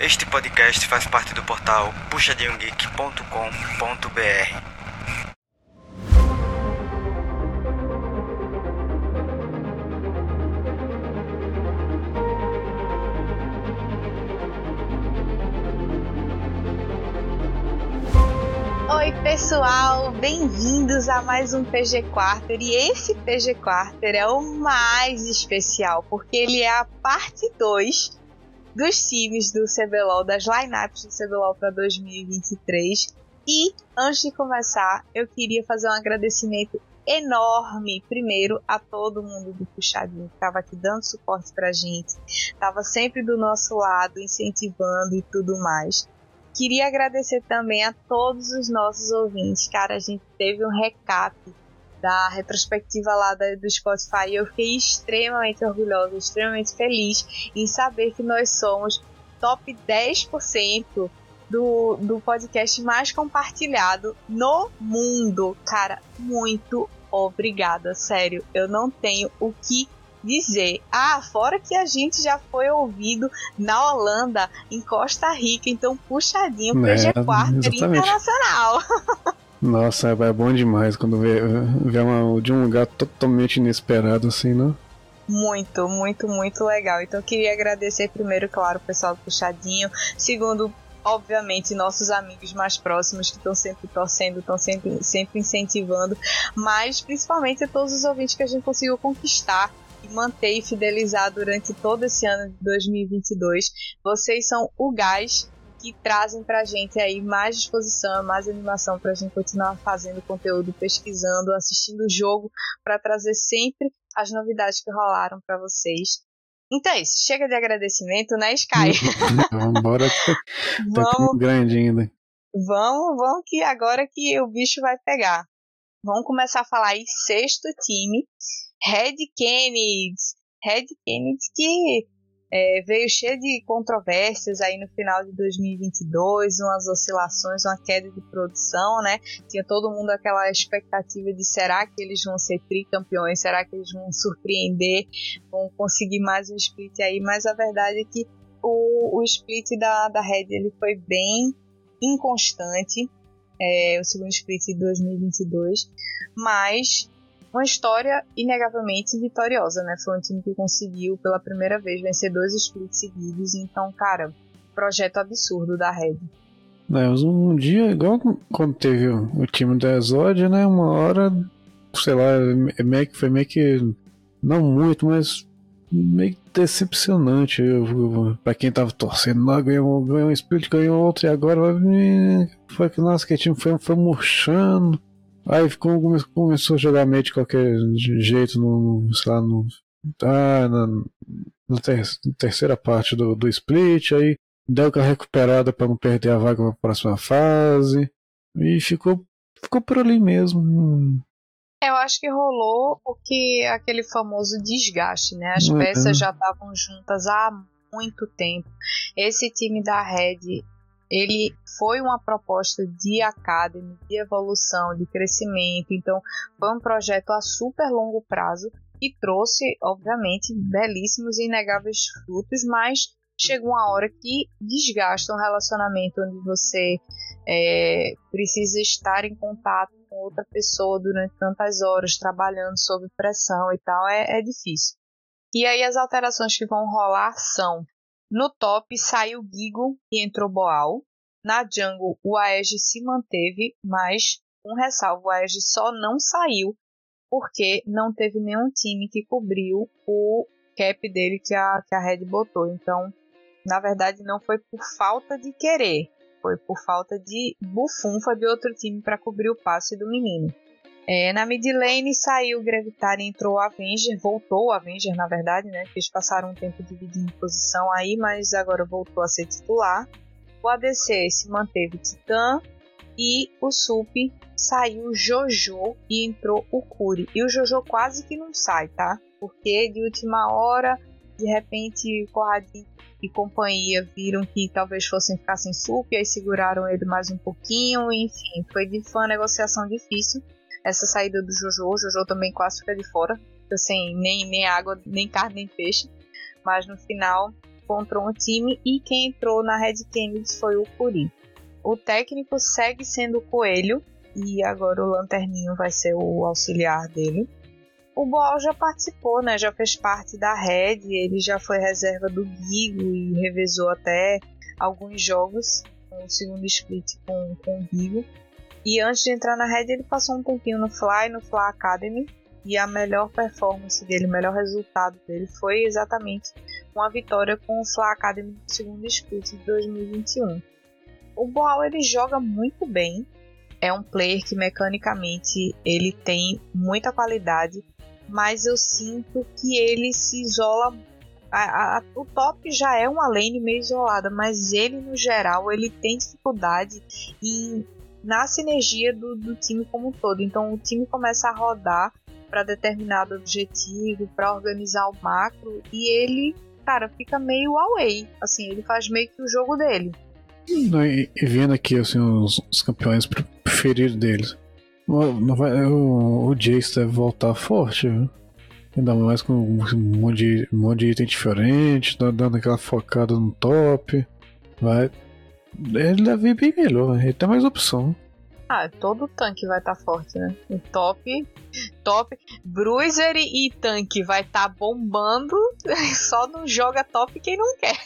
Este podcast faz parte do portal puxadinhogeek.com.br. Oi, pessoal, bem-vindos a mais um PG Quarter. E esse PG Quarter é o mais especial porque ele é a parte 2 dos times do CBLOL, das lineups do CBLOL para 2023. E antes de começar, eu queria fazer um agradecimento enorme, primeiro, a todo mundo do Puxadinho que estava aqui dando suporte pra gente, estava sempre do nosso lado, incentivando e tudo mais. Queria agradecer também a todos os nossos ouvintes, cara. A gente teve um recap da retrospectiva lá do Spotify e eu fiquei extremamente orgulhosa, extremamente feliz em saber que nós somos top 10% do, do podcast mais compartilhado no mundo. Cara, muito obrigada, sério. Eu não tenho o que dizer. Ah, fora que a gente já foi ouvido na Holanda, em Costa Rica, então puxadinho pro É, G4 exatamente. internacional. Nossa, é bom demais quando vê, vê uma, de um lugar totalmente inesperado assim, né? Muito, muito, muito legal. Então eu queria agradecer primeiro, claro, o pessoal do Puxadinho. Segundo, obviamente, nossos amigos mais próximos que estão sempre torcendo, estão sempre, sempre incentivando. Mas principalmente a todos os ouvintes que a gente conseguiu conquistar manter e fidelizar durante todo esse ano de 2022. Vocês são o gás que trazem pra gente aí mais disposição, mais animação pra gente continuar fazendo conteúdo, pesquisando, assistindo o jogo, para trazer sempre as novidades que rolaram pra vocês. Então é isso, chega de agradecimento, né, Sky? Vambora que tá vamos, grande ainda. vamos, vamos que agora que o bicho vai pegar. Vamos começar a falar aí sexto time, Red Kennedy. Red Kennedy que é, veio cheio de controvérsias aí no final de 2022, umas oscilações, uma queda de produção, né? Tinha todo mundo aquela expectativa de será que eles vão ser tricampeões, será que eles vão surpreender, vão conseguir mais um split aí, mas a verdade é que o, o split da, da Red ele foi bem inconstante, é, o segundo split de 2022, mas uma história inegavelmente vitoriosa, né? Foi um time que conseguiu pela primeira vez vencer dois splits seguidos, então, cara, projeto absurdo da Red. É, um dia, igual quando teve o, time da Exódia, né? Uma hora, sei lá, é meio que foi meio que. Não muito, mas meio decepcionante pra quem tava torcendo lá, ganhou, ganhou um split, ganhou outro, e agora vai- foi que nossa, que time foi, foi murchando. Aí ficou, come- começou a jogar meio de qualquer jeito no, sei lá, no, ah, na, na ter- terceira parte do, do split, aí deu aquela recuperada pra não perder a vaga pra próxima fase, e ficou, ficou por ali mesmo. Eu acho que rolou o que aquele famoso desgaste, né? As Uhum. peças já estavam juntas há muito tempo. Esse time da Red, ele foi uma proposta de academy, de evolução, de crescimento. Então, foi um projeto a super longo prazo e trouxe, obviamente, belíssimos e inegáveis frutos, mas chega uma hora que desgasta um relacionamento onde você é, precisa estar em contato com outra pessoa durante tantas horas, trabalhando sob pressão e tal, é, é difícil. E aí as alterações que vão rolar são: no top saiu Gigo e entrou Boal. Na jungle o Aege se manteve, mas um ressalvo, o Aege só não saiu porque não teve nenhum time que cobriu o cap dele que a, que a Red botou. Então, na verdade, não foi por falta de querer, foi por falta de bufunfa de outro time para cobrir o passe do menino. É, na mid lane saiu o e entrou o Avenger, voltou o Avenger na verdade, né? Eles passaram um tempo dividindo posição aí, mas agora voltou a ser titular. O ADC se manteve Titã e o Sup saiu Jojo e entrou o Curi. E o Jojo quase que não sai, tá? Porque de última hora, de repente, Corradinho e companhia viram que talvez fossem ficar sem Sup, aí seguraram ele mais um pouquinho, enfim, foi, de, uma negociação difícil essa saída do Jojo. O Jojo também quase fica de fora, sem nem, nem água, nem carne, nem peixe. Mas no final encontrou um time e quem entrou na Red Kennedy foi o Curi. O técnico segue sendo o Coelho e agora o Lanterninho vai ser o auxiliar dele. O Boal já participou, né? Já fez parte da Red, ele já foi reserva do Gigo e revezou até alguns jogos o segundo split com, com o Gigo. E antes de entrar na Red, ele passou um tempinho no Fly, no Fly Academy, e a melhor performance dele, o melhor resultado dele foi exatamente uma vitória com o Fly Academy no segundo split de 2021. O Boal ele joga muito bem, é um player que mecanicamente ele tem muita qualidade, mas eu sinto que ele se isola. A, a, o top já é uma lane meio isolada, mas ele no geral ele tem dificuldade em na sinergia do, do time como um todo. Então o time começa a rodar para determinado objetivo, para organizar o macro e ele, cara, fica meio away. Assim, ele faz meio que o jogo dele. E, e vendo aqui assim, os, os campeões preferidos deles. O, o Jace deve voltar forte, viu? Ainda mais com um monte de, um monte de item diferente, dando aquela focada no top. Vai, ele deve ir bem melhor, né? ele tem mais opção. Ah, todo tanque vai estar tá forte, né? O top, top, Bruiser e tanque vai estar tá bombando, só não joga top quem não quer.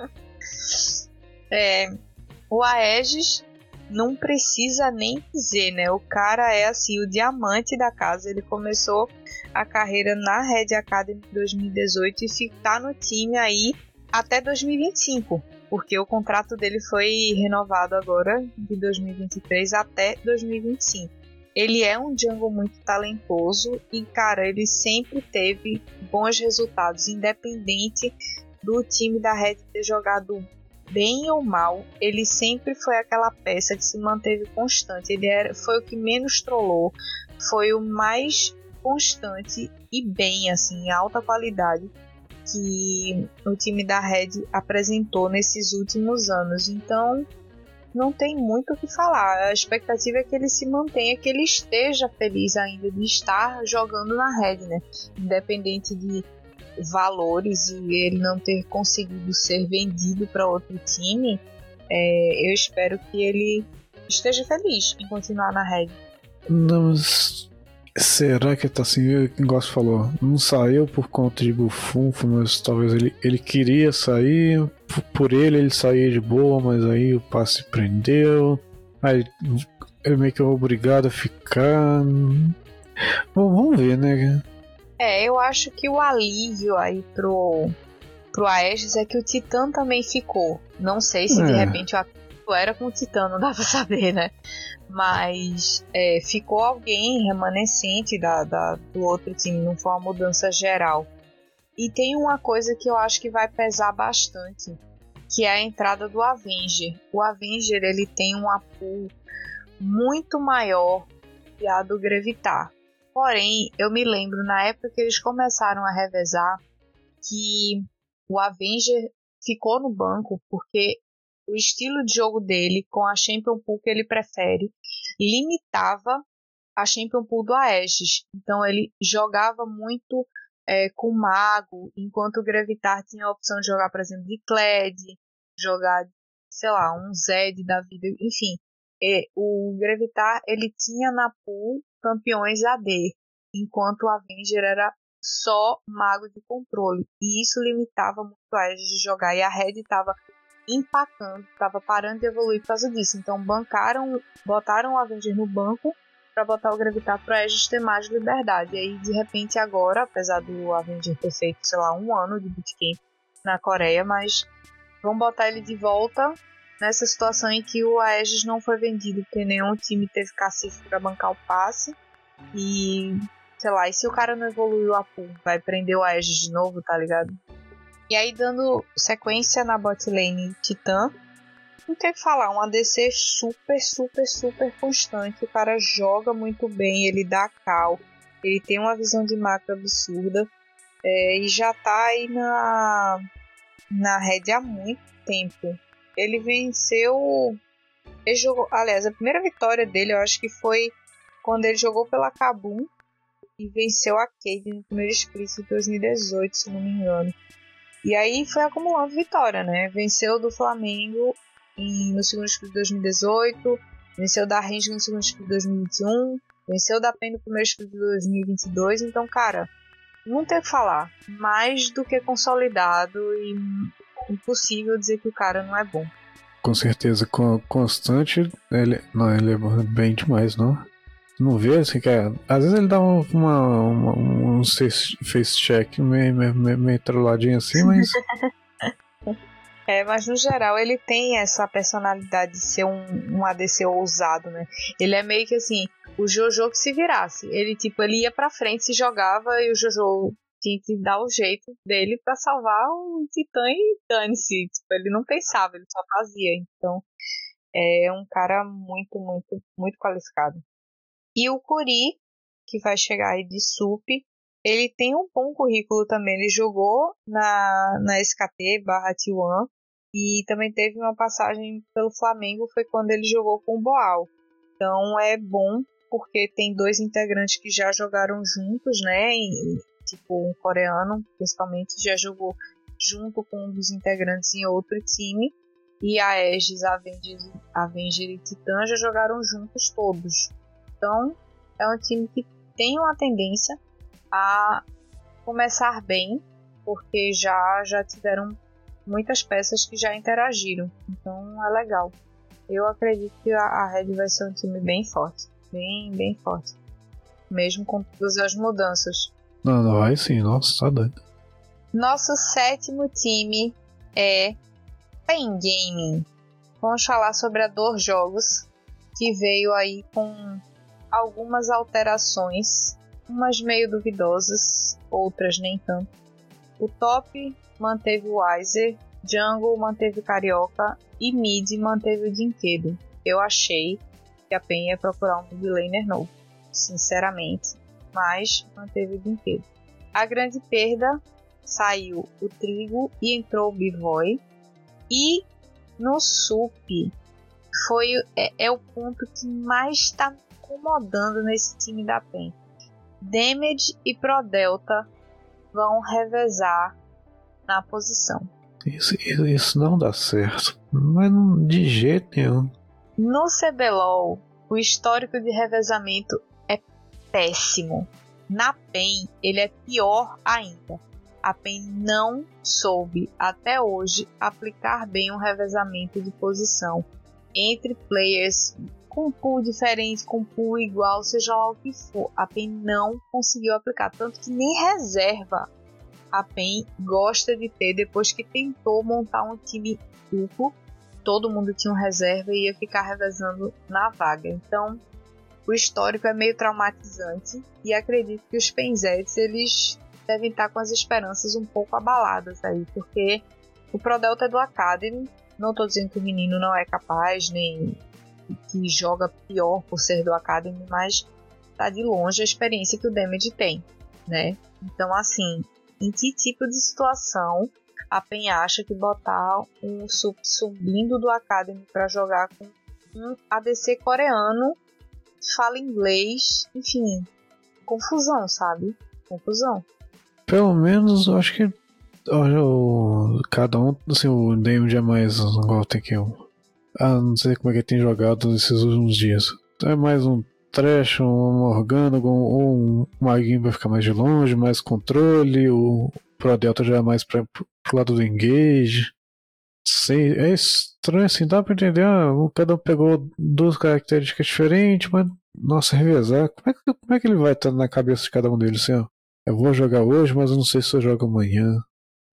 é, o Aegis não precisa nem dizer, né? O cara é assim, o diamante da casa. Ele começou a carreira na Red Academy 2018 e está no time aí até 2025 porque o contrato dele foi renovado agora de 2023 até 2025. Ele é um jungle muito talentoso e, cara, ele sempre teve bons resultados, independente do time da Red ter jogado bem ou mal, ele sempre foi aquela peça que se manteve constante. Ele era, foi o que menos trollou, foi o mais constante e bem, assim, alta qualidade que o time da Red apresentou nesses últimos anos. Então, não tem muito o que falar. A expectativa é que ele se mantenha, que ele esteja feliz ainda de estar jogando na Red, né? Independente de valores e ele não ter conseguido ser vendido para outro time, é, eu espero que ele esteja feliz em continuar na Red. Não, Será que tá assim? O negócio falou. Não saiu por conta de bufunfo, mas talvez ele, ele queria sair. Por ele ele saía de boa, mas aí o passe prendeu. Aí ele meio que obrigado a ficar. Bom, vamos ver, né? É, eu acho que o alívio aí pro, pro Aegis é que o Titã também ficou. Não sei se é. de repente o era com o Titã, não dá pra saber, né? Mas é, ficou alguém remanescente da, da, do outro time, não foi uma mudança geral. E tem uma coisa que eu acho que vai pesar bastante, que é a entrada do Avenger. O Avenger ele tem um apoio muito maior que a do Grevitar. Porém, eu me lembro na época que eles começaram a revezar que o Avenger ficou no banco porque o estilo de jogo dele com a Champion Pool que ele prefere limitava a Champion Pool do Aegis. Então ele jogava muito é, com Mago, enquanto o Gravitar tinha a opção de jogar, por exemplo, de Kled, jogar, sei lá, um Zed da vida, enfim. O Gravitar ele tinha na pool campeões AD, enquanto o Avenger era só mago de controle. E isso limitava muito a Aegis de jogar. E a Red estava empacando, estava parando de evoluir por causa disso. Então bancaram, botaram o Avenger no banco para botar o Gravitar para Aegis ter mais liberdade. E aí de repente agora, apesar do Avenger ter feito, sei lá, um ano de bootcamp na Coreia, mas vão botar ele de volta nessa situação em que o Aegis não foi vendido, porque nenhum time teve cacife para bancar o passe. E sei lá, e se o cara não evoluiu a pool, vai prender o Aegis de novo, tá ligado? E aí, dando sequência na bot lane Titã, não tem que falar, um ADC super, super, super constante. O cara joga muito bem, ele dá cal, ele tem uma visão de macro absurda é, e já tá aí na, na rede há muito tempo. Ele venceu. Ele jogou, aliás, a primeira vitória dele eu acho que foi quando ele jogou pela Kabum e venceu a Cade no primeiro split de 2018, se não me engano. E aí foi acumulando vitória, né? Venceu do Flamengo em, no segundo split de 2018, venceu da Rangers no segundo split de 2021, venceu da PEN no primeiro split de 2022. Então, cara, não tem o que falar. Mais do que consolidado e impossível dizer que o cara não é bom. Com certeza, constante, ele não, ele é bem demais, não? Não vê assim que é, às vezes ele dá uma, uma, um face check meio, meio, meio trolladinho assim, mas É, mas no geral ele tem essa personalidade de ser um, um ADC ousado, né? Ele é meio que assim, o Jojo que se virasse. Ele, tipo, ele ia pra frente, se jogava e o Jojo tinha que dar o jeito dele para salvar o Titã e dane-se. Tipo, ele não pensava, ele só fazia. Então, é um cara muito, muito, muito qualificado. E o Curi, que vai chegar aí de SUP, ele tem um bom currículo também. Ele jogou na, na SKT barra T1 e também teve uma passagem pelo Flamengo, foi quando ele jogou com o Boal. Então é bom porque tem dois integrantes que já jogaram juntos, né? E, tipo, um coreano, principalmente, já jogou junto com um dos integrantes em outro time. E a Aegis, a Avenger, Avenger e Titan já jogaram juntos todos. Então, é um time que tem uma tendência a começar bem, porque já já tiveram muitas peças que já interagiram. Então é legal. Eu acredito que a Red vai ser um time bem forte. Bem, bem forte. Mesmo com todas as mudanças. Não, não vai sim, nossa, tá doido. Nosso sétimo time é Pen Gaming. Vamos falar sobre a Dor Jogos, que veio aí com algumas alterações, umas meio duvidosas, outras nem tanto. O top manteve o Weiser, Jungle manteve o Carioca e Mid manteve o Dinquedo. Eu achei que a PEN ia procurar um midlaner novo, sinceramente, mas manteve o Dinquedo. A grande perda saiu o Trigo e entrou o Bivoy. E no SUP foi é, é o ponto que mais está incomodando nesse time da PEN. Damage e Pro Delta vão revezar na posição. Isso, isso não dá certo, mas não, de jeito nenhum. No CBLOL, o histórico de revezamento é péssimo. Na PEN, ele é pior ainda. A PEN não soube até hoje aplicar bem um revezamento de posição entre players com pool diferente, com pool igual, seja lá o que for. A PEN não conseguiu aplicar, tanto que nem reserva a PEN gosta de ter depois que tentou montar um time duplo. Todo mundo tinha um reserva e ia ficar revezando na vaga. Então, o histórico é meio traumatizante e acredito que os Penzetes eles devem estar com as esperanças um pouco abaladas aí, porque o Prodelta é do Academy. Não estou dizendo que o menino não é capaz, nem que joga pior por ser do Academy, mas tá de longe a experiência que o Damage tem, né? Então, assim, em que tipo de situação a PEN acha que botar um sub subindo do Academy para jogar com um ADC coreano fala inglês, enfim, confusão, sabe? Confusão. Pelo menos eu acho que o, cada um, assim, o Damage é mais tem que eu. Ah, não sei como é que tem jogado nesses últimos dias. É mais um Trash, um orgânico, ou um Maguinho vai ficar mais de longe, mais controle, o Pro Delta já é mais pra, pro lado do engage. Sim, é estranho assim, dá pra entender. Ah, cada um pegou duas características diferentes, mas nossa, revezar. Como é que, como é que ele vai estar na cabeça de cada um deles assim, ó? Eu vou jogar hoje, mas eu não sei se eu jogo amanhã.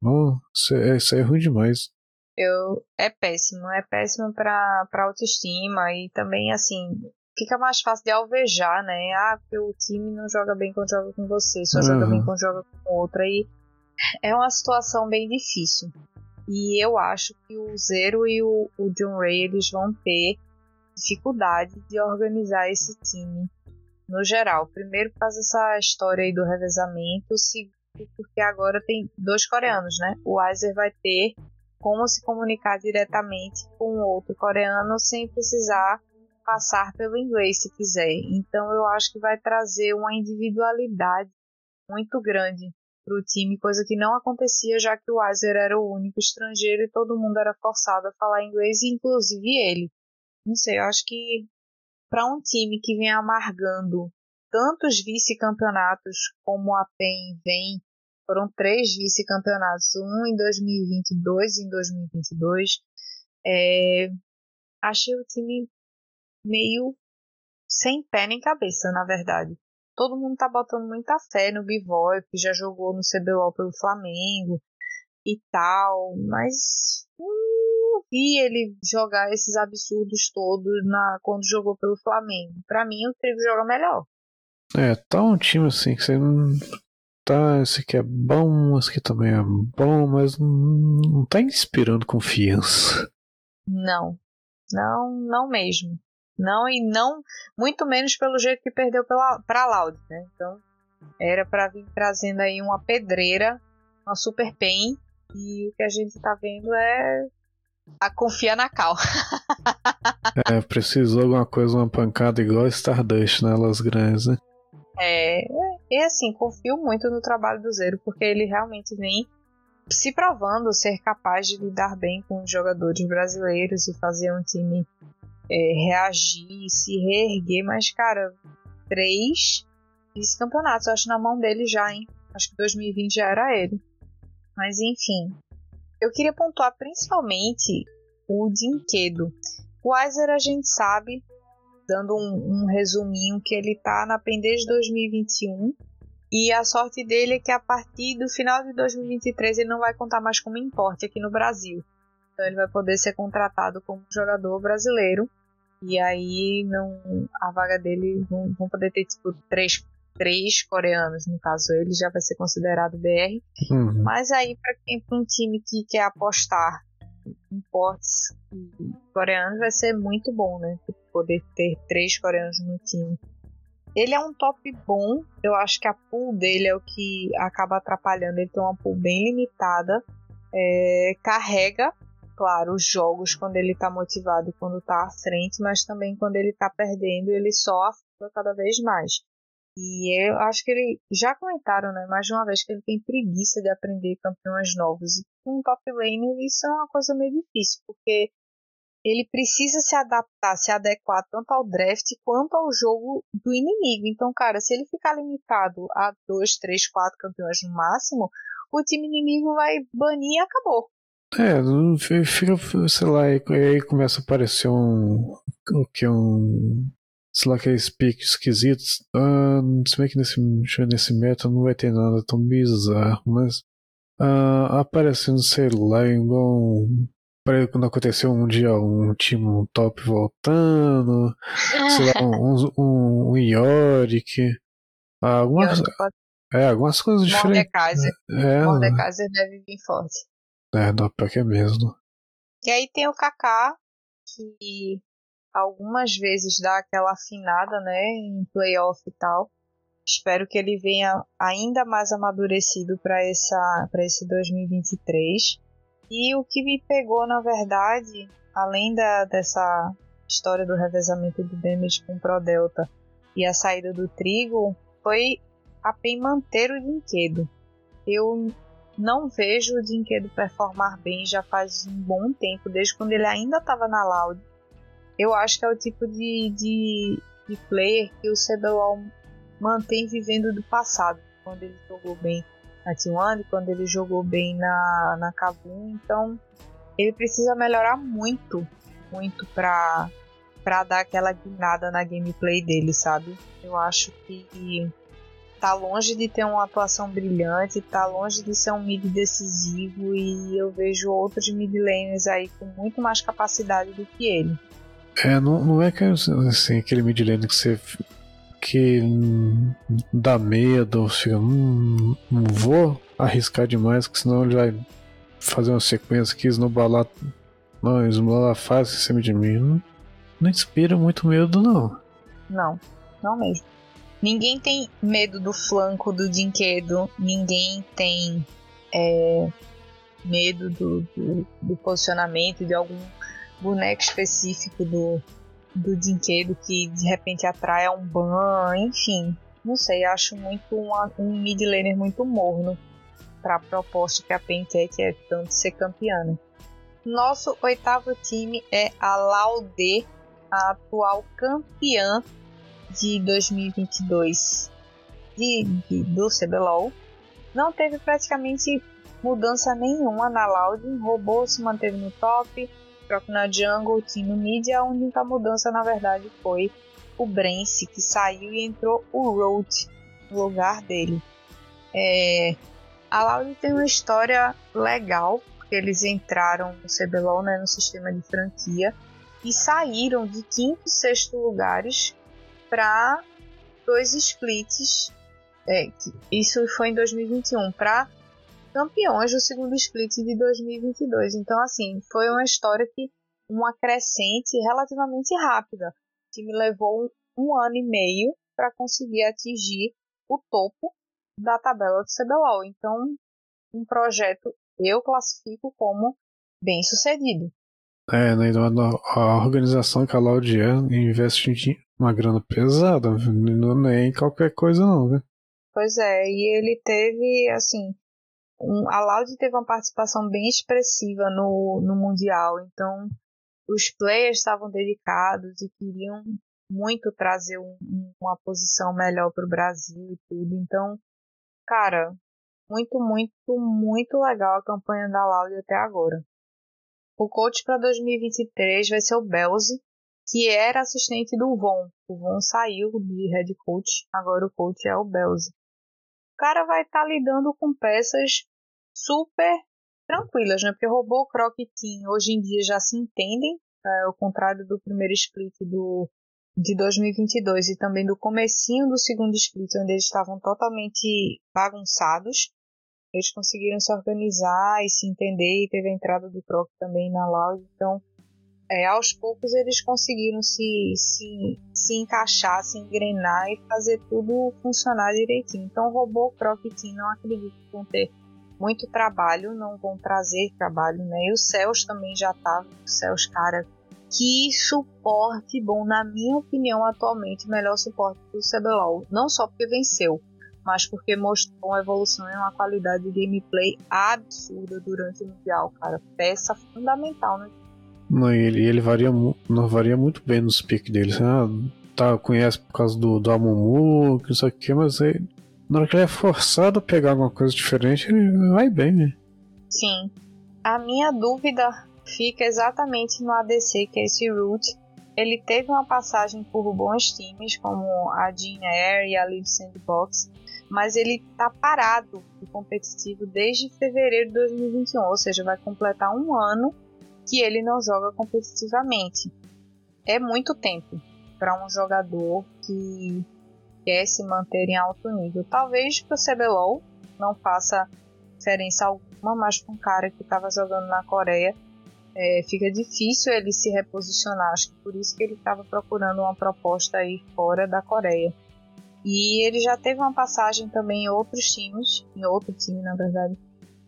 Nossa, é, isso é ruim demais. Eu, é péssimo, é péssimo pra, pra autoestima e também assim, fica mais fácil de alvejar, né? Ah, porque o time não joga bem quando joga com você, só uhum. joga bem quando joga com outra. E é uma situação bem difícil. E eu acho que o Zero e o, o John Ray eles vão ter dificuldade de organizar esse time no geral. Primeiro por causa dessa história aí do revezamento, segundo porque agora tem dois coreanos, né? O Weiser vai ter como se comunicar diretamente com outro coreano sem precisar passar pelo inglês se quiser. Então eu acho que vai trazer uma individualidade muito grande para o time, coisa que não acontecia já que o Weiser era o único estrangeiro e todo mundo era forçado a falar inglês, inclusive ele. Não sei, eu acho que para um time que vem amargando tantos vice-campeonatos como a PEN vem, foram três vice-campeonatos, um em 2022 e em 2022, é, achei o time meio sem pé nem cabeça, na verdade. Todo mundo tá botando muita fé no Bivoy, que já jogou no CBLOL pelo Flamengo e tal, mas não vi ele jogar esses absurdos todos na quando jogou pelo Flamengo. Para mim, o Trigo joga melhor. É, tá um time assim que você não. Tá, esse aqui é bom, esse aqui também é bom, mas não, tá inspirando confiança. Não, não, não mesmo. Não e não, muito menos pelo jeito que perdeu para Loud, né? Então era para vir trazendo aí uma pedreira, uma super pen e o que a gente tá vendo é a confia na cal. é, precisou alguma coisa, uma pancada igual Stardust, né? Las Grandes, né? É, e assim, confio muito no trabalho do Zero, porque ele realmente vem se provando ser capaz de lidar bem com os jogadores brasileiros e fazer um time é, reagir, se reerguer, mas, cara, três vice-campeonatos, acho na mão dele já, hein? Acho que 2020 já era ele. Mas enfim, eu queria pontuar principalmente o Dinquedo. O Weiser a gente sabe, dando um, um resuminho, que ele tá na PEN desde 2021. E a sorte dele é que a partir do final de 2023 ele não vai contar mais como importe aqui no Brasil. Então ele vai poder ser contratado como jogador brasileiro. E aí não a vaga dele vão, vão poder ter tipo três, três coreanos, no caso ele já vai ser considerado BR. Uhum. Mas aí para quem para um time que quer apostar portes coreanos vai ser muito bom, né? Poder ter três coreanos no time. Ele é um top bom, eu acho que a pool dele é o que acaba atrapalhando. Ele tem uma pool bem limitada, é, carrega claro, os jogos quando ele tá motivado e quando tá à frente, mas também quando ele tá perdendo, ele só cada vez mais. E eu acho que ele já comentaram, né, mais de uma vez que ele tem preguiça de aprender campeões novos. E com um top lane isso é uma coisa meio difícil, porque ele precisa se adaptar, se adequar tanto ao draft quanto ao jogo do inimigo. Então, cara, se ele ficar limitado a dois, três, quatro campeões no máximo, o time inimigo vai banir e acabou. É, fica, sei lá, aí começa a aparecer um. Que um. Sei lá, aqueles piques esquisitos. Ah, se bem que nesse, nesse meta não vai ter nada tão bizarro, mas. Ah, aparecendo, sei lá, igual. Para quando aconteceu um dia um time um top voltando, sei lá, um, um, um Yorick, algumas, é, algumas coisas diferentes. Mordekaiser. É, Mordekaiser deve vir forte. É, dá pra que é mesmo. E aí tem o Kaká, que algumas vezes dá aquela afinada, né, em playoff e tal. Espero que ele venha ainda mais amadurecido para essa para esse 2023. E o que me pegou, na verdade, além da, dessa história do revezamento do damage com o Pro Delta e a saída do Trigo, foi a PEN manter o brinquedo. Eu não vejo o Dinquedo performar bem já faz um bom tempo, desde quando ele ainda estava na Loud. Eu acho que é o tipo de, de, de player que o CBLOL mantém vivendo do passado, quando ele jogou bem na T1, quando ele jogou bem na, na Kabum, então ele precisa melhorar muito, muito para para dar aquela guinada na gameplay dele, sabe? Eu acho que tá longe de ter uma atuação brilhante, tá longe de ser um mid decisivo e eu vejo outros mid laners aí com muito mais capacidade do que ele. É, não, não é que assim, aquele mid laner que você que dá medo, fica, hum, não vou arriscar demais, que senão ele vai fazer uma sequência aqui, esnobalar, não, esnobalar fácil em cima de mim. Não, não inspira muito medo, não. Não, não mesmo. Ninguém tem medo do flanco do Dinquedo, ninguém tem é, medo do, do, do, posicionamento de algum boneco específico do, do Dinquedo que de repente atrai um ban, enfim. Não sei, acho muito uma, um mid laner muito morno. para a proposta que a Pentec é tanto ser campeã. Né? Nosso oitavo time é a Laude, a atual campeã de 2022 de, de, do CBLOL. Não teve praticamente mudança nenhuma na Loud. Robô se manteve no top, Croc na jungle, Team no mid. A única mudança, na verdade, foi o Brence, que saiu e entrou o Road no lugar dele. É, a Loud tem uma história legal, porque eles entraram no CBLOL, né, no sistema de franquia, e saíram de quinto e sexto lugares para dois splits. É, isso foi em 2021 para campeões do segundo split de 2022. Então, assim, foi uma história que uma crescente relativamente rápida. O time levou um, ano e meio para conseguir atingir o topo da tabela do CBLOL. Então, um projeto eu classifico como bem sucedido. É, né, a organização que a Laudian investe uma grana pesada, não é em qualquer coisa não, né? Pois é, e ele teve, assim, um, a Loud teve uma participação bem expressiva no, no Mundial, então os players estavam dedicados e queriam muito trazer um, uma posição melhor para o Brasil e tudo. Então, cara, muito, muito, muito legal a campanha da Loud até agora. O coach para 2023 vai ser o Belzi, que era assistente do Von. O Von saiu de head coach, agora o coach é o Belzi. O cara vai estar tá lidando com peças super tranquilas, né? Porque robô, Croc e Team hoje em dia já se entendem, é, ao contrário do primeiro split do, de 2022 e também do comecinho do segundo split, onde eles estavam totalmente bagunçados. Eles conseguiram se organizar e se entender e teve a entrada do Croc também na loud. Então, é, aos poucos eles conseguiram se, se, se encaixar, se engrenar e fazer tudo funcionar direitinho. Então, robô, Croc e Team não acredito que vão ter muito trabalho, não vão trazer trabalho, né? E o Céus também já tá, o Céus, cara, que suporte bom, na minha opinião, atualmente, o melhor suporte do CBLOL. Não só porque venceu, mas porque mostrou uma evolução e uma qualidade de gameplay absurda durante o Mundial, cara. Peça fundamental, né? Não, ele, ele varia, não varia muito bem nos piques dele. Ah, tá, conhece por causa do, do Amumu, que isso aqui, mas ele, na hora que ele é forçado a pegar alguma coisa diferente, ele vai bem, né? Sim. A minha dúvida fica exatamente no ADC, que é esse Root. Ele teve uma passagem por bons times, como a Jean Air e a Live Sandbox, mas ele tá parado de competitivo desde fevereiro de 2021, ou seja, vai completar um ano que ele não joga competitivamente. É muito tempo para um jogador que quer se manter em alto nível. Talvez para o CBLOL não faça diferença alguma, mas para um cara que estava jogando na Coreia é, fica difícil ele se reposicionar. Acho que por isso que ele estava procurando uma proposta aí fora da Coreia. E ele já teve uma passagem também em outros times, em outro time na verdade,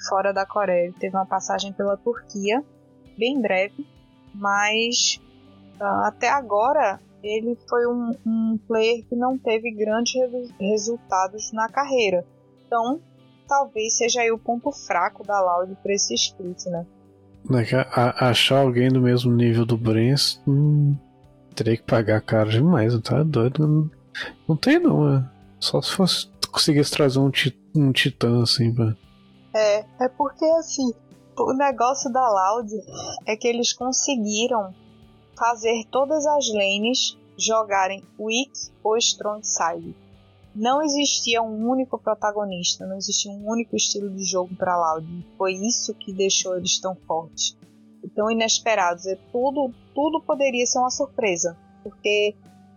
fora da Coreia. Ele teve uma passagem pela Turquia, bem breve, mas uh, até agora ele foi um, um player que não teve grandes resultados na carreira. Então, talvez seja aí o ponto fraco da Loud para esse split, né? É achar alguém do mesmo nível do Brens, hum, teria que pagar caro demais, tá doido? Não, não tem não, é. Só se fosse conseguisse trazer um, tit um titã assim, pra... É, é porque assim, o negócio da Loud é que eles conseguiram fazer todas as lanes jogarem weak ou strong side. Não existia um único protagonista, não existia um único estilo de jogo para Loud. Foi isso que deixou eles tão fortes e tão inesperados. É tudo, tudo poderia ser uma surpresa, porque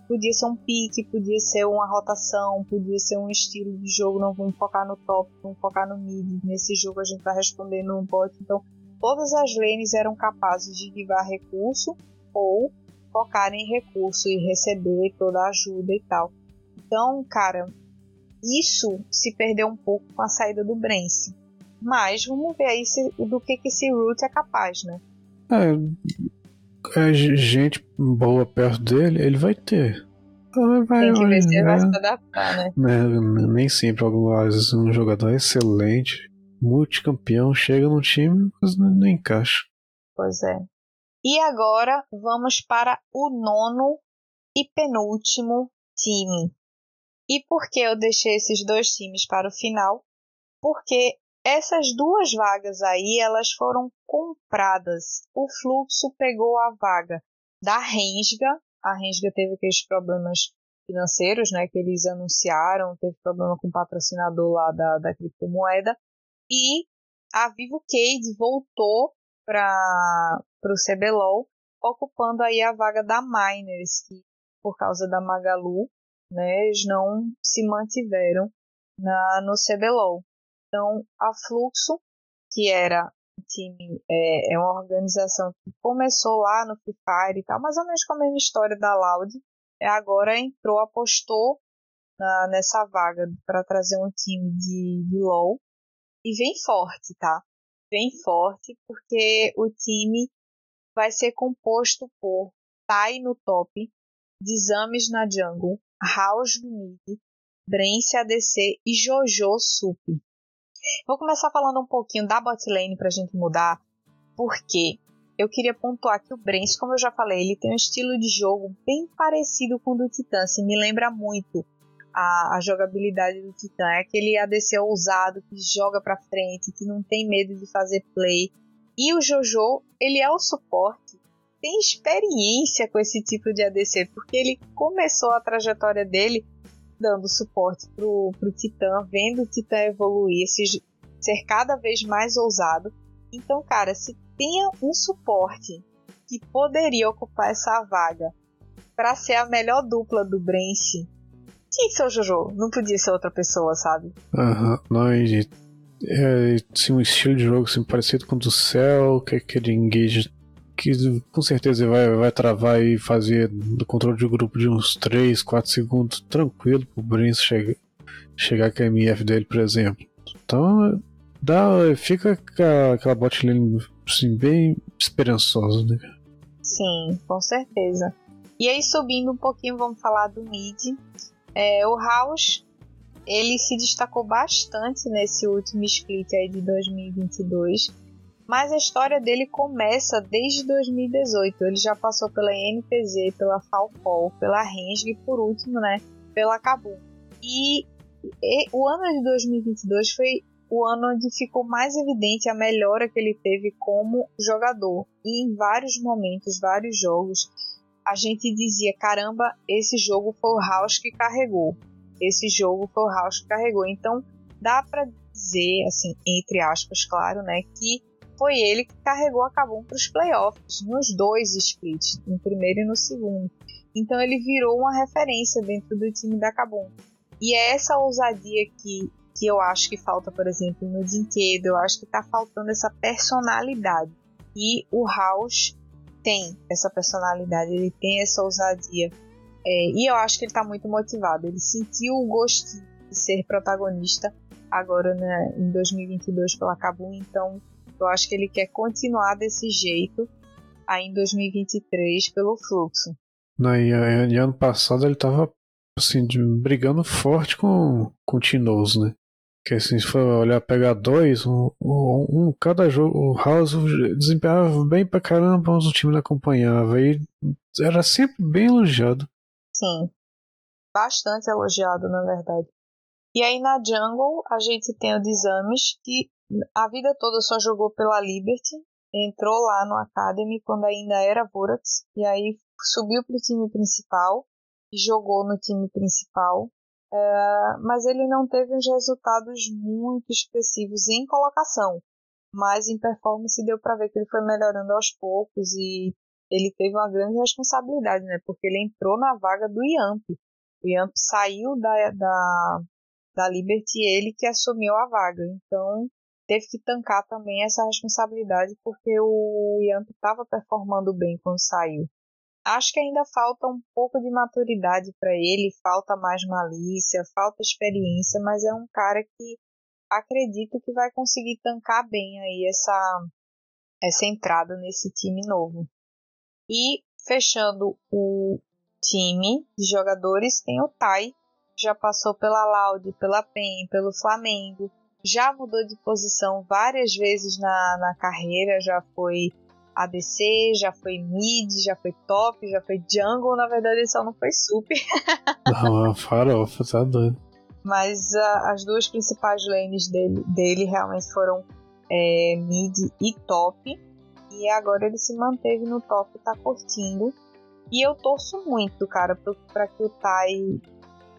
podia ser um pique, podia ser uma rotação, podia ser um estilo de jogo. Não vamos focar no top, vamos focar no mid. Nesse jogo a gente vai responder no bot. Então, todas as lanes eram capazes de guivar recurso ou focar em recurso e receber toda a ajuda e tal. Então, cara, isso se perdeu um pouco com a saída do Brence. Mas vamos ver aí se, do que, que esse Root é capaz, né? É, é, gente boa perto dele, ele vai ter. Vai, Tem que ver se ele vai se adaptar, né? né? Nem sempre, vezes, um jogador excelente multicampeão, chega no time, mas não encaixa. Pois é. E agora vamos para o nono e penúltimo time. E por que eu deixei esses dois times para o final? Porque essas duas vagas aí, elas foram compradas. O Fluxo pegou a vaga da Rensga. A Rensga teve aqueles problemas financeiros, né, que eles anunciaram, teve problema com o patrocinador lá da, da criptomoeda. E a Vivo Cade voltou para o CBLOL, ocupando aí a vaga da Miners, que por causa da Magalu, né, eles não se mantiveram na, no CBLOL. Então, a Fluxo, que era um time, é, é uma organização que começou lá no Free Fire e tal, mais ou menos com a mesma história da Loud, é, agora entrou, apostou na, nessa vaga para trazer um time de, de LoL e vem forte, tá? Vem forte porque o time vai ser composto por Tai no top, Dizames na jungle, House no mid, Brence ADC e Jojo sup. Vou começar falando um pouquinho da botlane pra gente mudar, porque eu queria pontuar que o Brence, como eu já falei, ele tem um estilo de jogo bem parecido com o do Titã, assim, me lembra muito a, a jogabilidade do Titã. É aquele ADC ousado que joga pra frente, que não tem medo de fazer play. E o Jojo, ele é o suporte, tem experiência com esse tipo de ADC, porque ele começou a trajetória dele dando suporte pro, pro Titã, vendo o Titã evoluir, se, ser cada vez mais ousado. Então, cara, se tenha um suporte que poderia ocupar essa vaga para ser a melhor dupla do Brence, tinha que ser o Jojo, não podia ser outra pessoa, sabe? Aham, uhum. não, e, é, tinha um estilo de jogo assim, parecido com o do Cell, que é aquele engage que com certeza vai, vai travar e fazer do controle de grupo de uns 3, 4 segundos tranquilo pro Brins chegar, chegar com a MF dele, por exemplo. Então, dá, fica aquela bot lane assim, bem esperançosa, né? Sim, com certeza. E aí, subindo um pouquinho, vamos falar do mid. É, o House, ele se destacou bastante nesse último split aí de 2022 mas a história dele começa desde 2018. Ele já passou pela NPZ, pela Falcol, pela Rensga e por último, né, pela Kabum. E, e o ano de 2022 foi o ano onde ficou mais evidente a melhora que ele teve como jogador. E em vários momentos, vários jogos, a gente dizia: caramba, esse jogo foi o House que carregou. Esse jogo foi o House que carregou. Então, dá para dizer, assim, entre aspas, claro, né, que foi ele que carregou a Kabum para os playoffs, nos dois splits, no primeiro e no segundo. Então ele virou uma referência dentro do time da Kabum. E é essa ousadia que, que eu acho que falta, por exemplo, no Dinquedo, eu acho que está faltando essa personalidade. E o House tem essa personalidade, ele tem essa ousadia. É, e eu acho que ele está muito motivado. Ele sentiu o gosto de ser protagonista agora né, em 2022 pela Kabum, então eu acho que ele quer continuar desse jeito aí em 2023 pelo fluxo. Não, e, e ano passado ele tava assim, brigando forte com, com o Tinoso, né? Que assim, se for olhar, pegar dois, um, um, um cada jogo, o House desempenhava bem pra caramba, mas o time não acompanhava. E era sempre bem elogiado. Sim, bastante elogiado, na verdade. E aí na Jungle a gente tem o Desames, que a vida toda só jogou pela Liberty, entrou lá no Academy quando ainda era Vorax, e aí subiu para o time principal e jogou no time principal. É, mas ele não teve uns resultados muito expressivos em colocação, mas em performance deu para ver que ele foi melhorando aos poucos e ele teve uma grande responsabilidade, né? Porque ele entrou na vaga do Yamp. O Yamp saiu da, da, da Liberty ele que assumiu a vaga. Então teve que tancar também essa responsabilidade porque o Yamp estava performando bem quando saiu. Acho que ainda falta um pouco de maturidade para ele, falta mais malícia, falta experiência, mas é um cara que acredito que vai conseguir tancar bem aí essa essa entrada nesse time novo. E fechando o time de jogadores tem o Tai, já passou pela Laude, pela PEN, pelo Flamengo, já mudou de posição várias vezes na, na carreira, já foi ADC, já foi mid, já foi top, já foi jungle, na verdade ele só não foi super. não, é farofa, tá doido. Mas uh, as duas principais lanes dele, dele realmente foram é, mid e top. E agora ele se manteve no top tá curtindo. E eu torço muito, cara, para que o Tai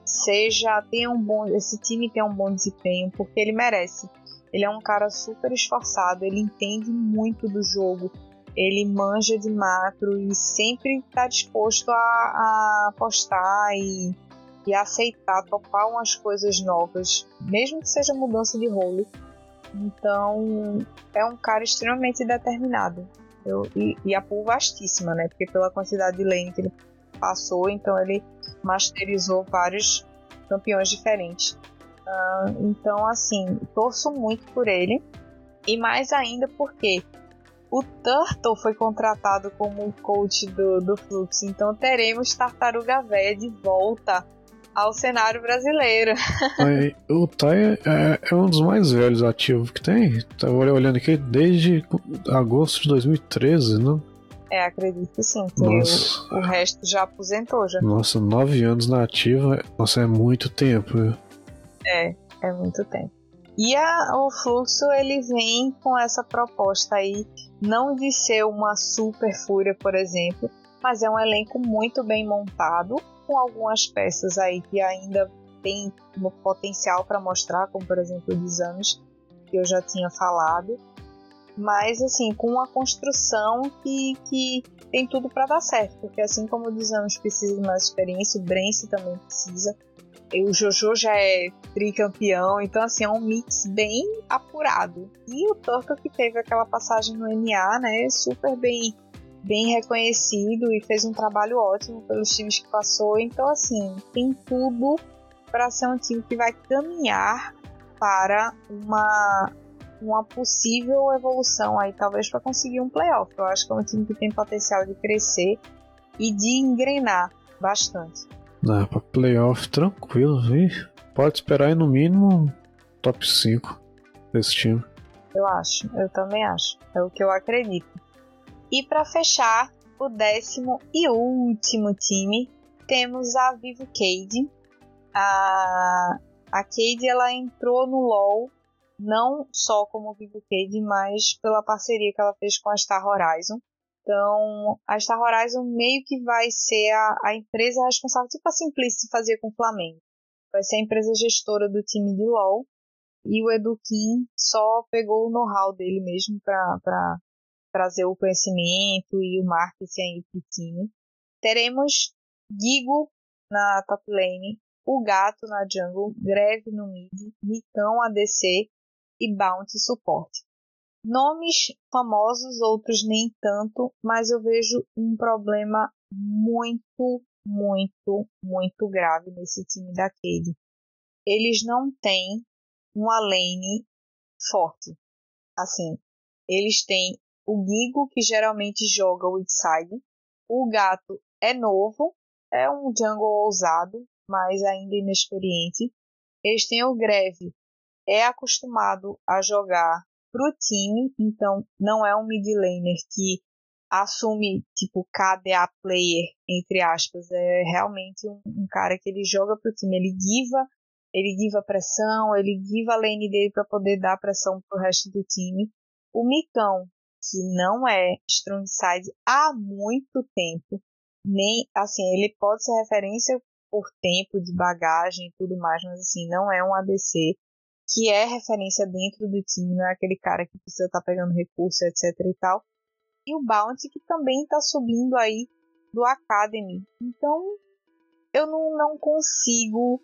seja tenha um bom esse time tenha um bom desempenho porque ele merece. Ele é um cara super esforçado, ele entende muito do jogo, ele manja de macro e sempre está disposto a, a apostar e, e aceitar, topar umas coisas novas, mesmo que seja mudança de role. Então é um cara extremamente determinado. Eu, e, e a pool vastíssima, né? Porque pela quantidade de lane que ele passou, então ele masterizou vários campeões diferentes. Uh, então, assim, torço muito por ele. E mais ainda porque o Turtle foi contratado como coach do, do Fluxo. Então teremos Tartaruga Véia de volta ao cenário brasileiro. Aí, o Tai é, é, um dos mais velhos ativos que tem. Tava olhando aqui desde agosto de 2013, não? É, acredito que sim. Nossa. O, o, resto já aposentou já. Nossa, nove anos na ativa, nossa, é muito tempo. É, é muito tempo. E a, o fluxo ele vem com essa proposta aí, não de ser uma super fúria, por exemplo, mas é um elenco muito bem montado, com algumas peças aí que ainda tem um potencial para mostrar, como por exemplo o exames que eu já tinha falado mas assim, com uma construção que, que tem tudo para dar certo, porque assim como o Desamos precisa de mais experiência, o Brence também precisa. E o Jojo já é tricampeão, então assim, é um mix bem apurado. E o Torto que teve aquela passagem no NA, né, super bem bem reconhecido e fez um trabalho ótimo pelos times que passou. Então assim, tem tudo para ser um time que vai caminhar para uma uma possível evolução aí, talvez para conseguir um playoff. Eu acho que é um time que tem potencial de crescer e de engrenar bastante. Não, para playoff tranquilo, viu? Pode esperar aí no mínimo top 5 desse time. Eu acho, eu também acho. É o que eu acredito. E para fechar, o décimo e último time, temos a Vivo Cade. A, a Cade ela entrou no LoL não só como Vivo Cade, mas pela parceria que ela fez com a Star Horizon. Então, a Star Horizon meio que vai ser a, a empresa responsável, tipo a Simplice fazia com o Flamengo. Vai ser a empresa gestora do time de LoL. E o Edu Kim só pegou o know-how dele mesmo para trazer o conhecimento e o marketing aí pro time. Teremos Gigo na top lane, o Gato na jungle, Greve no mid, Micão ADC e Bounty suporte. Nomes famosos, outros nem tanto, mas eu vejo um problema muito, muito, muito grave nesse time da. Eles não têm uma lane forte. Assim, eles têm o Gigo, que geralmente joga o Inside. O Gato é novo, é um jungle ousado, mas ainda inexperiente. Eles têm o Greve, é acostumado a jogar pro time, então não é um mid laner que assume tipo KDA player entre aspas, é realmente um, um cara que ele joga pro time, ele giva, ele giva pressão, ele giva a lane dele para poder dar pressão pro resto do time. O Micão, que não é strong side há muito tempo, nem assim, ele pode ser referência por tempo de bagagem e tudo mais, mas assim, não é um ADC que é referência dentro do time, não é aquele cara que precisa estar tá pegando recurso, etc e tal. E o Bounty que também está subindo aí do Academy. Então, eu não, não consigo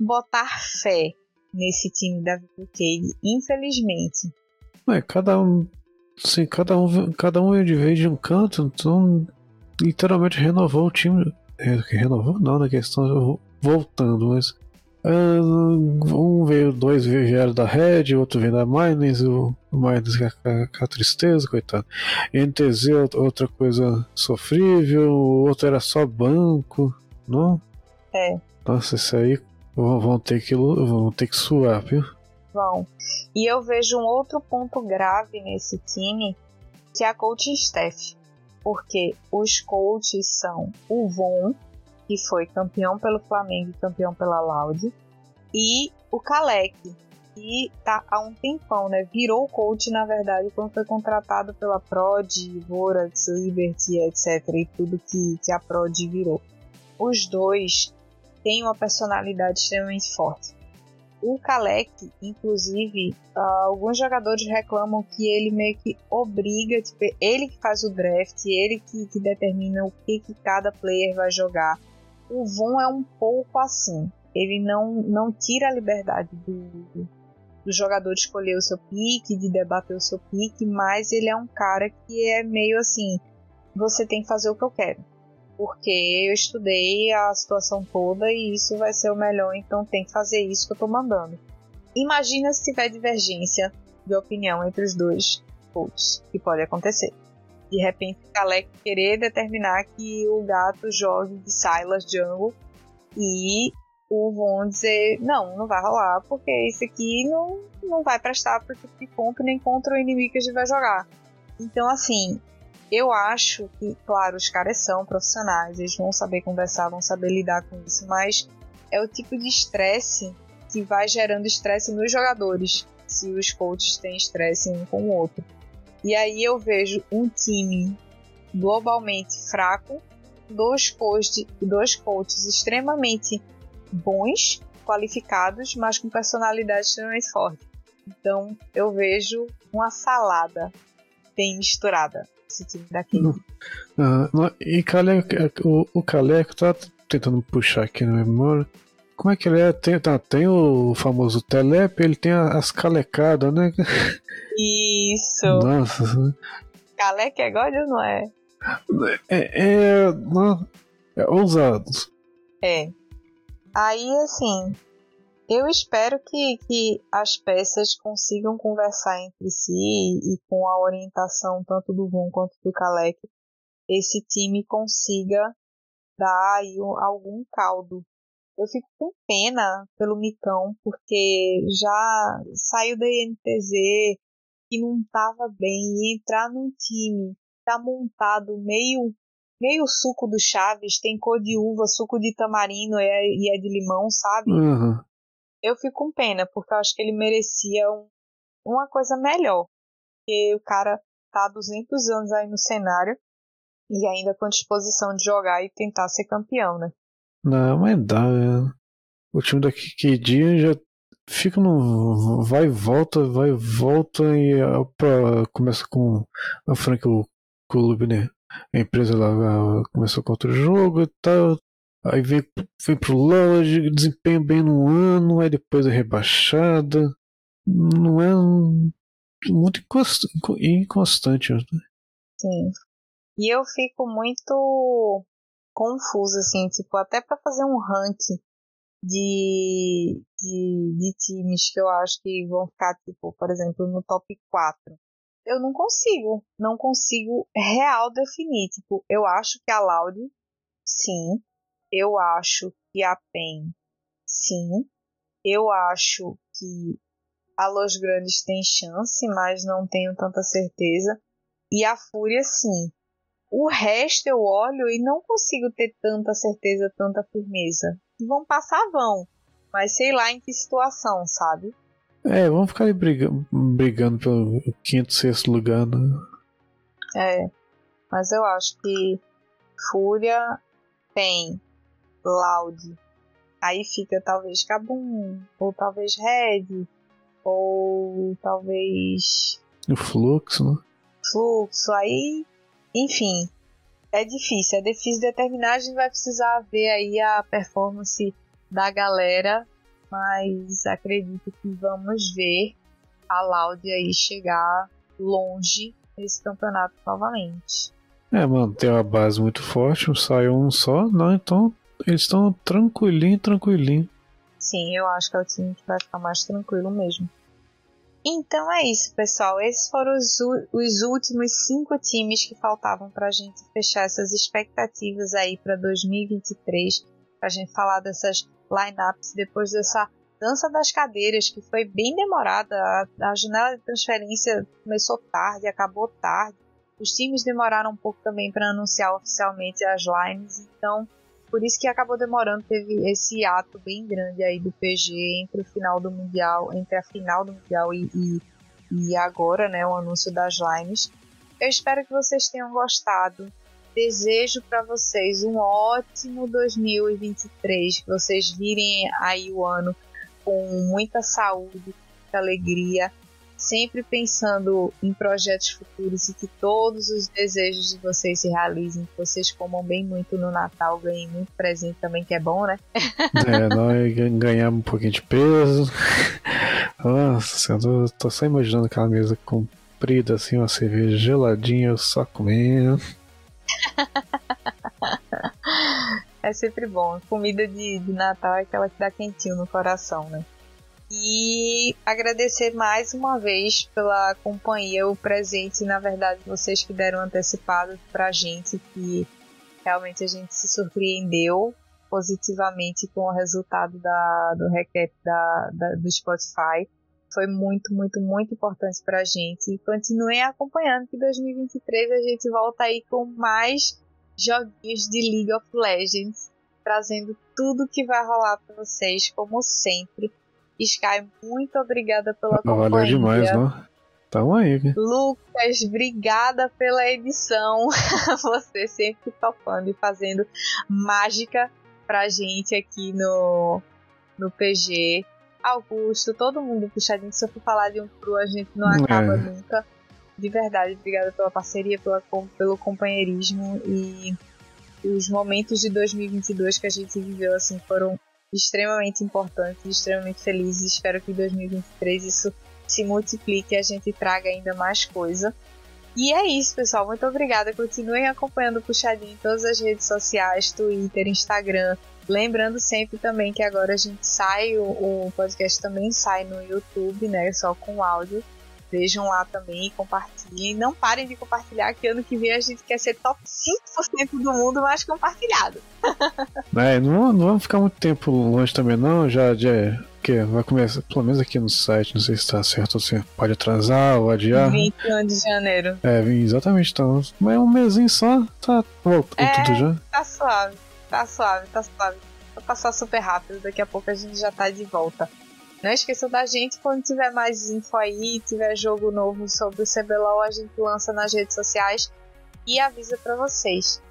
botar fé nesse time da Cade, infelizmente. É, cada um, sim, cada um, cada um de vez de um canto, então literalmente renovou o time. É, renovou não, na questão voltando, mas um veio, dois vieram da Red, outro veio da Mines, o Mines com a, tristeza, coitado. NTZ, outra coisa sofrível, o outro era só banco, não? É. Nossa, isso aí vão ter que, vão ter que suar, viu? Vão. E eu vejo um outro ponto grave nesse time, que é a coaching staff. Porque os coaches são o Von, que foi campeão pelo Flamengo e campeão pela Laude, e o Kalec, que tá há um tempão, né? Virou coach, na verdade, quando foi contratado pela Prod, Vorax, Liberty, etc. E tudo que, que a Prod virou. Os dois têm uma personalidade extremamente forte. O Kalec, inclusive, uh, alguns jogadores reclamam que ele meio que obriga, tipo, ele que faz o draft, ele que, que determina o que, que cada player vai jogar. O Von é um pouco assim. Ele não, não tira a liberdade do, do jogador de escolher o seu pique, de debater o seu pique, mas ele é um cara que é meio assim: você tem que fazer o que eu quero. Porque eu estudei a situação toda e isso vai ser o melhor, então tem que fazer isso que eu tô mandando. Imagina se tiver divergência de opinião entre os dois coaches, que pode acontecer. De repente, Kalec querer determinar que o gato jogue de Silas Jungle e o vão dizer, não, não vai rolar, porque esse aqui não, não vai prestar para tipo de comp nem contra o inimigo que a gente vai jogar. Então, assim, eu acho que, claro, os caras são profissionais, eles vão saber conversar, vão saber lidar com isso, mas é o tipo de estresse que vai gerando estresse nos jogadores, se os coaches têm estresse um com o outro. E aí eu vejo um time globalmente fraco, dois coaches, dois coaches extremamente bons, qualificados, mas com personalidade extremamente forte. Então eu vejo uma salada bem misturada esse time daqui. Uh, e Caleco, o, o Caleco tá tentando puxar aqui na memória. Como é que ele é? Tem, tá, tem o famoso Telep, ele tem as calecadas, né? Isso. Nossa. Caleca é God ou não é? É, é, não, é ousados. É. Aí, assim, eu espero que, que as peças consigam conversar entre si e, e com a orientação tanto do Von quanto do Kalec, esse time consiga dar aí um, algum caldo. Eu fico com pena pelo Micão, porque já saiu da INTZ e não estava bem, e entrar num time tá montado meio meio suco do Chaves, tem cor de uva, suco de tamarindo e é, e é de limão, sabe? Uhum. Eu fico com pena, porque eu acho que ele merecia um, uma coisa melhor. Porque o cara tá há 200 anos aí no cenário e ainda com disposição de jogar e tentar ser campeão, né? Não, mas dá, né? O time daqui dia já fica no vai e volta, vai e volta e opa, começa com a Frank o clube, né? a empresa lá começou com outro jogo e tal. Aí vem, vem pro Lounge, desempenha bem no ano, aí depois é rebaixada. Não é um, muito inconstante. Né? Sim. E eu fico muito confusa, assim, tipo, até para fazer um ranking de, de, de times que eu acho que vão ficar, tipo, por exemplo, no top 4 eu não consigo, não consigo real definir. Tipo, eu acho que a Loud, sim. Eu acho que a PEN, sim. Eu acho que a Los Grandes tem chance, mas não tenho tanta certeza. E a Fúria, sim. O resto eu olho e não consigo ter tanta certeza, tanta firmeza. Vão passar, vão. Mas sei lá em que situação, sabe? É, vamos ficar aí brigando, brigando pelo quinto, sexto lugar, né? É, mas eu acho que Fúria tem Loud. Aí fica talvez Kabum, ou talvez Red, ou talvez. O Fluxo, né? Fluxo, aí. Enfim, é difícil, é difícil determinar. A gente vai precisar ver aí a performance da galera mas acredito que vamos ver a Laude aí chegar longe nesse campeonato novamente. É, mano, tem uma base muito forte, saiu um só, não, então eles estão tranquilinho, tranquilinho. Sim, eu acho que é o time que vai ficar mais tranquilo mesmo. Então é isso, pessoal. Esses foram os, os últimos cinco times que faltavam para a gente fechar essas expectativas aí para 2023, para a gente falar dessas lineups depois dessa Dança das cadeiras, que foi bem demorada. A, a janela de transferência começou tarde, acabou tarde. Os times demoraram um pouco também para anunciar oficialmente as lines, então por isso que acabou demorando, teve esse ato bem grande aí do PG entre o final do Mundial, entre a final do Mundial e, e, e agora, né, o anúncio das lines. Eu espero que vocês tenham gostado. Desejo para vocês um ótimo 2023, que vocês virem aí o ano com muita saúde, muita alegria, sempre pensando em projetos futuros e que todos os desejos de vocês se realizem, que vocês comam bem muito no Natal, ganhem muito presente também, que é bom, né? É, nós ganhamos um pouquinho de peso. Nossa, eu tô, tô só imaginando aquela mesa comprida, assim, uma cerveja geladinha, eu só comendo. é sempre bom. Comida de, de Natal é aquela que dá quentinho no coração, né? E agradecer mais uma vez pela companhia, o presente, na verdade, vocês que deram antecipado pra gente, que realmente a gente se surpreendeu positivamente com o resultado da, do recap da, da, do Spotify. Foi muito, muito, muito importante pra gente. E continuem acompanhando que 2023 a gente volta aí com mais joguinhos de League of Legends, trazendo tudo que vai rolar para vocês, como sempre. Sky, muito obrigada pela companhia. Valeu demais, não? Tamo aí. Lucas, obrigada pela edição. Você sempre topando e fazendo mágica pra gente aqui no, no PG. Augusto, todo mundo puxadinho. Se eu for falar de um pro, a gente não acaba é. nunca. De verdade, obrigada pela parceria, pela, pelo companheirismo e os momentos de 2022 que a gente viveu assim foram extremamente importantes, extremamente felizes. Espero que em 2023 isso se multiplique e a gente traga ainda mais coisa. E é isso, pessoal. Muito obrigada. Continuem acompanhando o Puxadinho em todas as redes sociais, Twitter, Instagram. Lembrando sempre também que agora a gente sai, o, o podcast também sai no YouTube, né? Só com áudio. Vejam lá também compartilhem. Não parem de compartilhar, que ano que vem a gente quer ser top 5% do mundo mais compartilhado. É, não, não vamos ficar muito tempo longe também, não. Já, já que vai começar, pelo menos aqui no site, não sei se está certo ou se pode atrasar ou adiar. 21 de janeiro. É, exatamente, então. Mas é um mêsinho só, tá voltou é, tudo já. Tá suave, tá suave, tá suave. Vai passar super rápido, daqui a pouco a gente já tá de volta. Não esqueçam da gente quando tiver mais info aí, tiver jogo novo sobre o CBLOL, a gente lança nas redes sociais e avisa para vocês.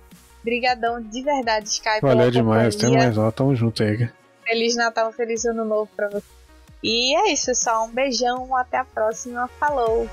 Brigadão de verdade, Skype. Valeu demais, tem mais lá, tamo junto aí. Feliz Natal, feliz Ano Novo pra você. E é isso, pessoal. Um beijão, até a próxima. Falou!